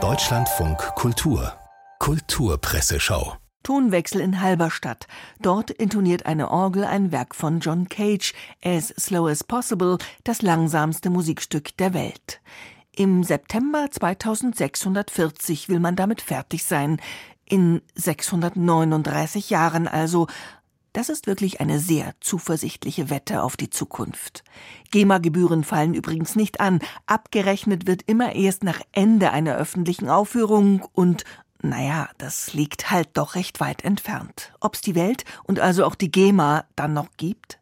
Deutschlandfunk Kultur Kulturpresseschau Tonwechsel in Halberstadt. Dort intoniert eine Orgel ein Werk von John Cage, As Slow as Possible, das langsamste Musikstück der Welt. Im September 2640 will man damit fertig sein. In 639 Jahren also. Das ist wirklich eine sehr zuversichtliche Wette auf die Zukunft. GEMA-Gebühren fallen übrigens nicht an. Abgerechnet wird immer erst nach Ende einer öffentlichen Aufführung und naja, das liegt halt doch recht weit entfernt. Ob's die Welt und also auch die GEMA dann noch gibt?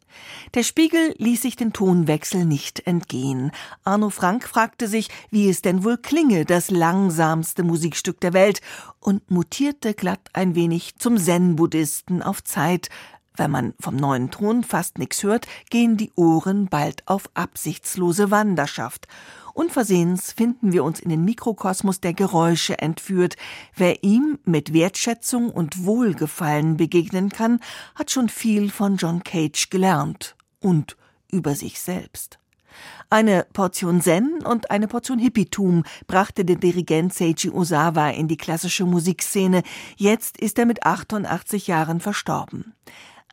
Der Spiegel ließ sich den Tonwechsel nicht entgehen. Arno Frank fragte sich, wie es denn wohl klinge, das langsamste Musikstück der Welt, und mutierte glatt ein wenig zum Zen-Buddhisten auf Zeit. Wenn man vom neuen Ton fast nichts hört, gehen die Ohren bald auf absichtslose Wanderschaft. Unversehens finden wir uns in den Mikrokosmos der Geräusche entführt. Wer ihm mit Wertschätzung und Wohlgefallen begegnen kann, hat schon viel von John Cage gelernt und über sich selbst. Eine Portion Zen und eine Portion Hippietum brachte der Dirigent Seiji Osawa in die klassische Musikszene. Jetzt ist er mit 88 Jahren verstorben.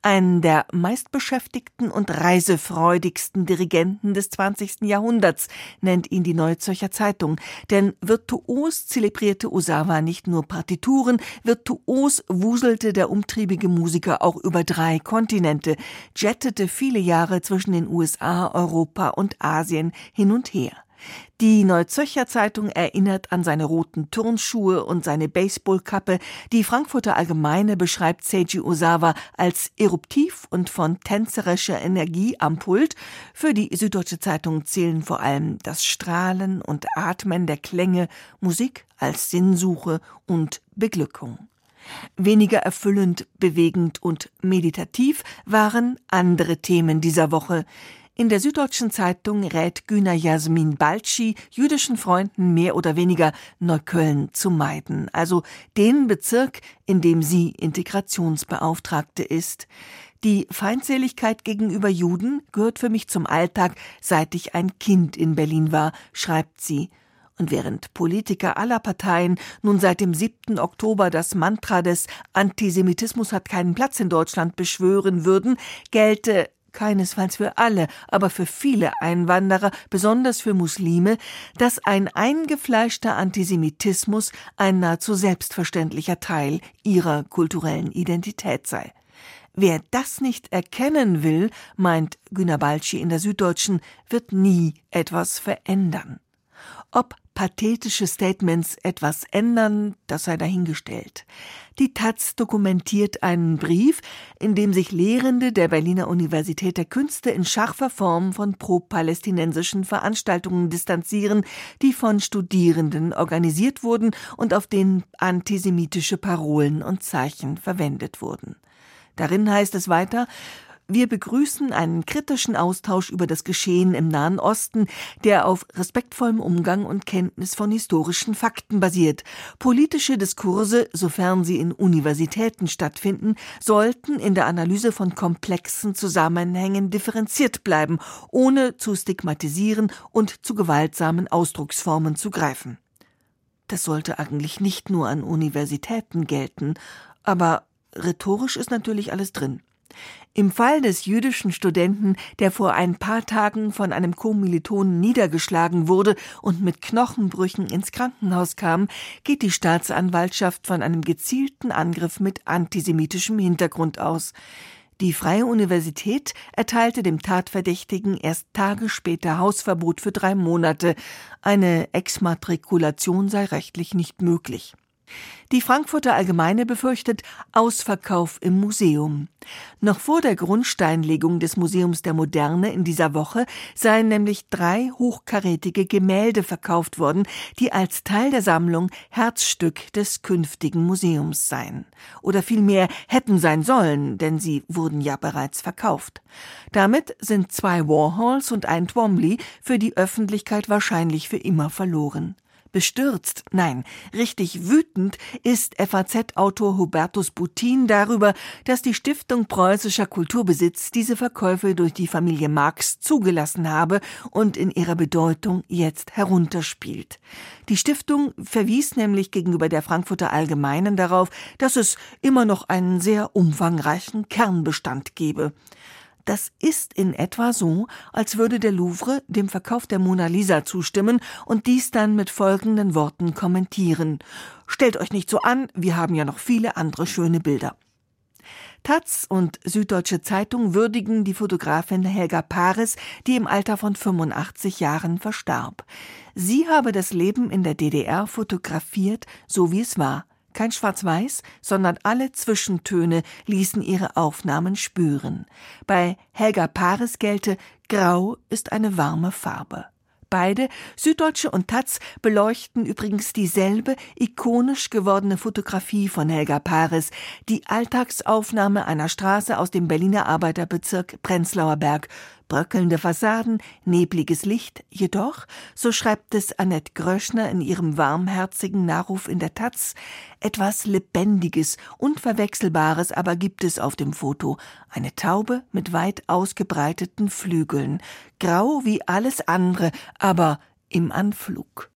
Einen der meistbeschäftigten und reisefreudigsten Dirigenten des 20. Jahrhunderts nennt ihn die Neue Zürcher Zeitung, denn virtuos zelebrierte Osawa nicht nur Partituren, virtuos wuselte der umtriebige Musiker auch über drei Kontinente, jettete viele Jahre zwischen den USA, Europa und Asien hin und her. Die Neuzöcher Zeitung erinnert an seine roten Turnschuhe und seine Baseballkappe. Die Frankfurter Allgemeine beschreibt Seiji Osawa als eruptiv und von tänzerischer Energie am Pult. Für die Süddeutsche Zeitung zählen vor allem das Strahlen und Atmen der Klänge, Musik als Sinnsuche und Beglückung. Weniger erfüllend, bewegend und meditativ waren andere Themen dieser Woche. In der Süddeutschen Zeitung rät Güner Jasmin Balci jüdischen Freunden mehr oder weniger Neukölln zu meiden, also den Bezirk, in dem sie Integrationsbeauftragte ist. Die Feindseligkeit gegenüber Juden gehört für mich zum Alltag, seit ich ein Kind in Berlin war, schreibt sie. Und während Politiker aller Parteien nun seit dem 7. Oktober das Mantra des Antisemitismus hat keinen Platz in Deutschland beschwören würden, gelte keinesfalls für alle, aber für viele Einwanderer, besonders für Muslime, dass ein eingefleischter Antisemitismus ein nahezu selbstverständlicher Teil ihrer kulturellen Identität sei. Wer das nicht erkennen will, meint Günter Balci in der Süddeutschen, wird nie etwas verändern. Ob pathetische Statements etwas ändern, das sei dahingestellt. Die Taz dokumentiert einen Brief, in dem sich Lehrende der Berliner Universität der Künste in scharfer Form von pro-palästinensischen Veranstaltungen distanzieren, die von Studierenden organisiert wurden und auf denen antisemitische Parolen und Zeichen verwendet wurden. Darin heißt es weiter, wir begrüßen einen kritischen Austausch über das Geschehen im Nahen Osten, der auf respektvollem Umgang und Kenntnis von historischen Fakten basiert. Politische Diskurse, sofern sie in Universitäten stattfinden, sollten in der Analyse von komplexen Zusammenhängen differenziert bleiben, ohne zu stigmatisieren und zu gewaltsamen Ausdrucksformen zu greifen. Das sollte eigentlich nicht nur an Universitäten gelten, aber rhetorisch ist natürlich alles drin. Im Fall des jüdischen Studenten, der vor ein paar Tagen von einem Kommilitonen niedergeschlagen wurde und mit Knochenbrüchen ins Krankenhaus kam, geht die Staatsanwaltschaft von einem gezielten Angriff mit antisemitischem Hintergrund aus. Die Freie Universität erteilte dem Tatverdächtigen erst Tage später Hausverbot für drei Monate. Eine Exmatrikulation sei rechtlich nicht möglich. Die Frankfurter Allgemeine befürchtet Ausverkauf im Museum. Noch vor der Grundsteinlegung des Museums der Moderne in dieser Woche seien nämlich drei hochkarätige Gemälde verkauft worden, die als Teil der Sammlung Herzstück des künftigen Museums seien. Oder vielmehr hätten sein sollen, denn sie wurden ja bereits verkauft. Damit sind zwei Warhols und ein Twombly für die Öffentlichkeit wahrscheinlich für immer verloren. Bestürzt, nein, richtig wütend ist FAZ-Autor Hubertus Butin darüber, dass die Stiftung Preußischer Kulturbesitz diese Verkäufe durch die Familie Marx zugelassen habe und in ihrer Bedeutung jetzt herunterspielt. Die Stiftung verwies nämlich gegenüber der Frankfurter Allgemeinen darauf, dass es immer noch einen sehr umfangreichen Kernbestand gebe. Das ist in etwa so, als würde der Louvre dem Verkauf der Mona Lisa zustimmen und dies dann mit folgenden Worten kommentieren. Stellt euch nicht so an, wir haben ja noch viele andere schöne Bilder. Taz und Süddeutsche Zeitung würdigen die Fotografin Helga Paris, die im Alter von 85 Jahren verstarb. Sie habe das Leben in der DDR fotografiert, so wie es war. Kein Schwarz-Weiß, sondern alle Zwischentöne ließen ihre Aufnahmen spüren. Bei Helga Paris gelte, Grau ist eine warme Farbe. Beide, Süddeutsche und Taz, beleuchten übrigens dieselbe ikonisch gewordene Fotografie von Helga Paris, die Alltagsaufnahme einer Straße aus dem Berliner Arbeiterbezirk Prenzlauer Berg, bröckelnde Fassaden, nebliges Licht, jedoch, so schreibt es Annette Gröschner in ihrem warmherzigen Nachruf in der Taz, etwas Lebendiges, Unverwechselbares aber gibt es auf dem Foto. Eine Taube mit weit ausgebreiteten Flügeln, grau wie alles andere, aber im Anflug.